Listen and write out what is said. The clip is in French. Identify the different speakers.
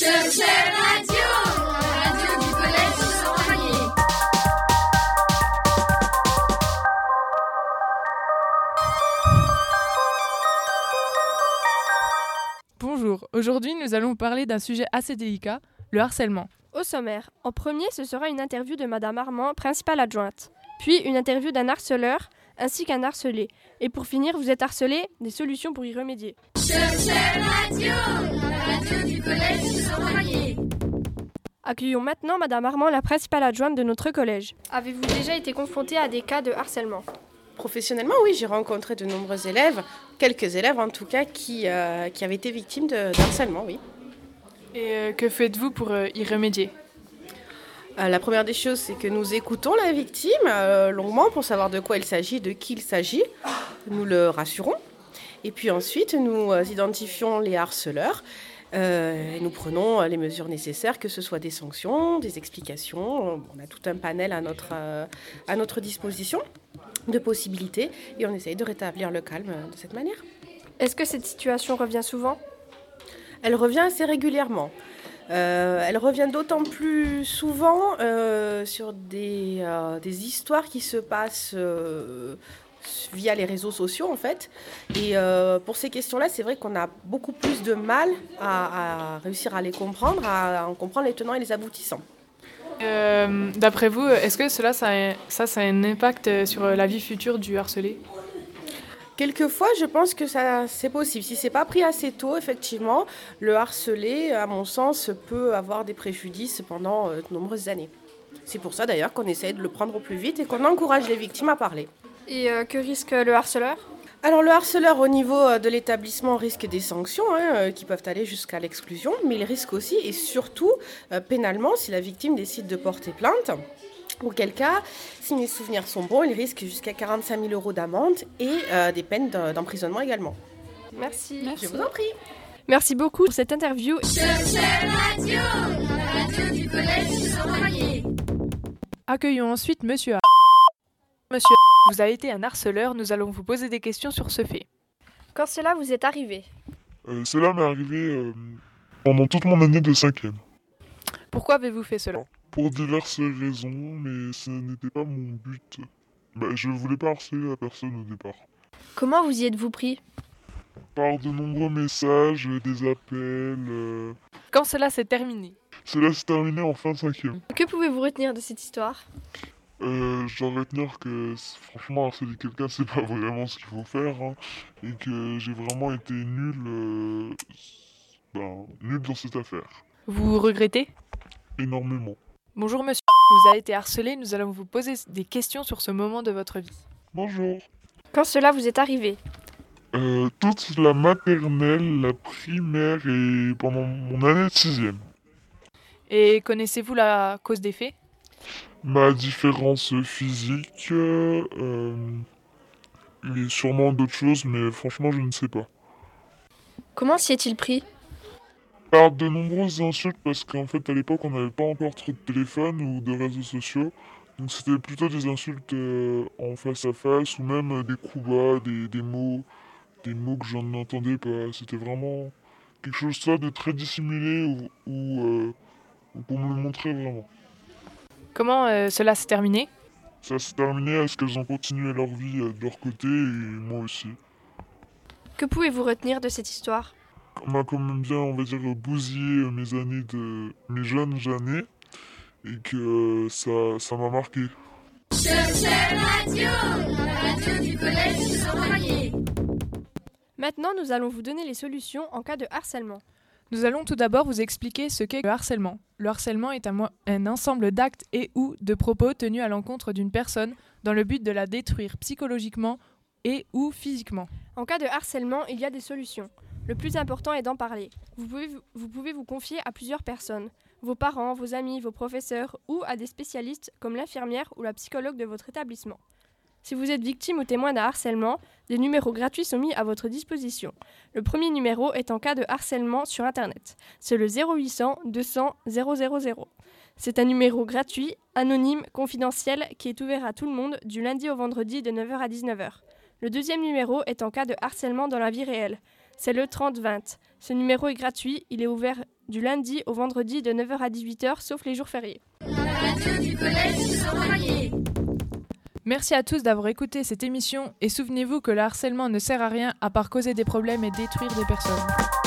Speaker 1: Radio, la radio du collège Saint-Vallier.
Speaker 2: Bonjour, aujourd'hui nous allons parler d'un sujet assez délicat, le harcèlement.
Speaker 3: Au sommaire, en premier, ce sera une interview de Madame Armand, principale adjointe. Puis une interview d'un harceleur ainsi qu'un harcelé. Et pour finir, vous êtes harcelé, des solutions pour y remédier.
Speaker 1: Radio, la radio du collège Saint-Vallier.
Speaker 3: Accueillons maintenant Madame Armand, la principale adjointe de notre collège. Avez-vous déjà été confronté à des cas de harcèlement?
Speaker 4: Professionnellement, oui, j'ai rencontré de nombreux élèves, quelques élèves en tout cas, qui, euh, qui avaient été victimes de, de harcèlement, oui.
Speaker 2: Et euh, que faites-vous pour euh, y remédier?
Speaker 4: Euh, la première des choses, c'est que nous écoutons la victime euh, longuement pour savoir de quoi il s'agit, de qui il s'agit. Nous le rassurons. Et puis ensuite, nous identifions les harceleurs. Euh, et nous prenons les mesures nécessaires, que ce soit des sanctions, des explications. On a tout un panel à notre, euh, à notre disposition de possibilités et on essaye de rétablir le calme de cette manière.
Speaker 3: Est-ce que cette situation revient souvent?
Speaker 4: Elle revient assez régulièrement. Euh, elle revient d'autant plus souvent euh, sur des, euh, des histoires qui se passent via les réseaux sociaux en fait. Et euh, pour ces questions-là, c'est vrai qu'on a beaucoup plus de mal à, à réussir à les comprendre, à, en comprendre les tenants et les aboutissants.
Speaker 2: Euh, D'après vous, est-ce que cela, ça a, ça, ça a un impact sur la vie future du harcelé?
Speaker 4: Quelquefois, je pense que ça c'est possible. Si c'est pas pris assez tôt, effectivement, le harcelé, à mon sens, peut avoir des préjudices pendant euh, de nombreuses années. C'est pour ça d'ailleurs qu'on essaye de le prendre au plus vite et qu'on encourage les victimes à parler.
Speaker 3: Et euh, que risque le harceleur?
Speaker 4: Alors le harceleur au niveau euh, de l'établissement risque des sanctions hein, euh, qui peuvent aller jusqu'à l'exclusion, mais il risque aussi et surtout euh, pénalement si la victime décide de porter plainte. Auquel cas, si mes souvenirs sont bons, il risque jusqu'à 45 000 euros d'amende et euh, des peines d'emprisonnement également.
Speaker 3: Merci.
Speaker 4: Je vous en prie.
Speaker 3: Merci beaucoup pour cette interview.
Speaker 1: Radio, la radio du collège Saint-Vallier.
Speaker 2: Accueillons ensuite Monsieur A. Monsieur A, vous avez été un harceleur, nous allons vous poser des questions sur ce fait.
Speaker 3: Quand cela vous est arrivé
Speaker 5: Euh, cela m'est arrivé euh, pendant toute mon année de cinquième.
Speaker 2: Pourquoi avez-vous fait cela?
Speaker 5: Pour diverses raisons, mais ce n'était pas mon but. Bah, je voulais pas harceler la personne au départ.
Speaker 3: Comment vous y êtes-vous pris?
Speaker 5: Par de nombreux messages, des appels. euh,
Speaker 2: Quand cela s'est terminé?
Speaker 5: Cela s'est terminé en fin de cinquième.
Speaker 3: Que pouvez-vous retenir de cette histoire?
Speaker 5: Euh, je dois retenir que franchement harceler quelqu'un c'est pas vraiment ce qu'il faut faire hein, et que j'ai vraiment été nul, euh, ben, nul dans cette affaire.
Speaker 2: Vous regrettez?
Speaker 5: Énormément.
Speaker 2: Bonjour Monsieur, vous avez été harcelé, nous allons vous poser des questions sur ce moment de votre vie.
Speaker 5: Bonjour.
Speaker 3: Quand cela vous est arrivé?
Speaker 5: Euh, toute la maternelle, la primaire et pendant mon année de sixième.
Speaker 2: Et connaissez-vous la cause des faits?
Speaker 5: Ma différence physique euh, et sûrement d'autres choses, mais franchement je ne sais pas.
Speaker 3: Comment s'y est-il pris?
Speaker 5: Par de nombreuses insultes parce qu'en fait à l'époque on n'avait pas encore trop de téléphone ou de réseaux sociaux. Donc c'était plutôt des insultes euh, en face à face ou même euh, des coups bas, des, des mots, des mots que j'en entendais pas. C'était vraiment quelque chose ça de très dissimulé ou, ou, euh, ou pour me le montrer vraiment.
Speaker 2: Comment euh, cela s'est terminé
Speaker 5: Ça s'est terminé à ce qu'elles ont continué leur vie euh, de leur côté et moi aussi.
Speaker 3: Que pouvez-vous retenir de cette histoire?
Speaker 5: On m'a quand même bien, on va dire, bousillé euh, mes années de. mes jeunes années et que ça ça m'a marqué.
Speaker 1: Radio, la radio du collège Saint-Vallier.
Speaker 3: Maintenant, nous allons vous donner les solutions en cas de harcèlement.
Speaker 2: Nous allons tout d'abord vous expliquer ce qu'est le harcèlement. Le harcèlement est un, ensemble d'actes et ou de propos tenus à l'encontre d'une personne dans le but de la détruire psychologiquement et ou physiquement.
Speaker 3: En cas de harcèlement, il y a des solutions. Le plus important est d'en parler. Vous pouvez vous confier à plusieurs personnes, vos parents, vos amis, vos professeurs ou à des spécialistes comme l'infirmière ou la psychologue de votre établissement. Si vous êtes victime ou témoin d'un harcèlement, des numéros gratuits sont mis à votre disposition. Le premier numéro est en cas de harcèlement sur Internet. C'est le 0800 200 000. C'est un numéro gratuit, anonyme, confidentiel, qui est ouvert à tout le monde du lundi au vendredi de 9h à 19h. Le deuxième numéro est en cas de harcèlement dans la vie réelle. C'est le 30-20. Ce numéro est gratuit, il est ouvert du lundi au vendredi de 9h à 18h, sauf les jours fériés.
Speaker 1: Radio du collège.
Speaker 2: Merci à tous d'avoir écouté cette émission et souvenez-vous que le harcèlement ne sert à rien à part causer des problèmes et détruire des personnes.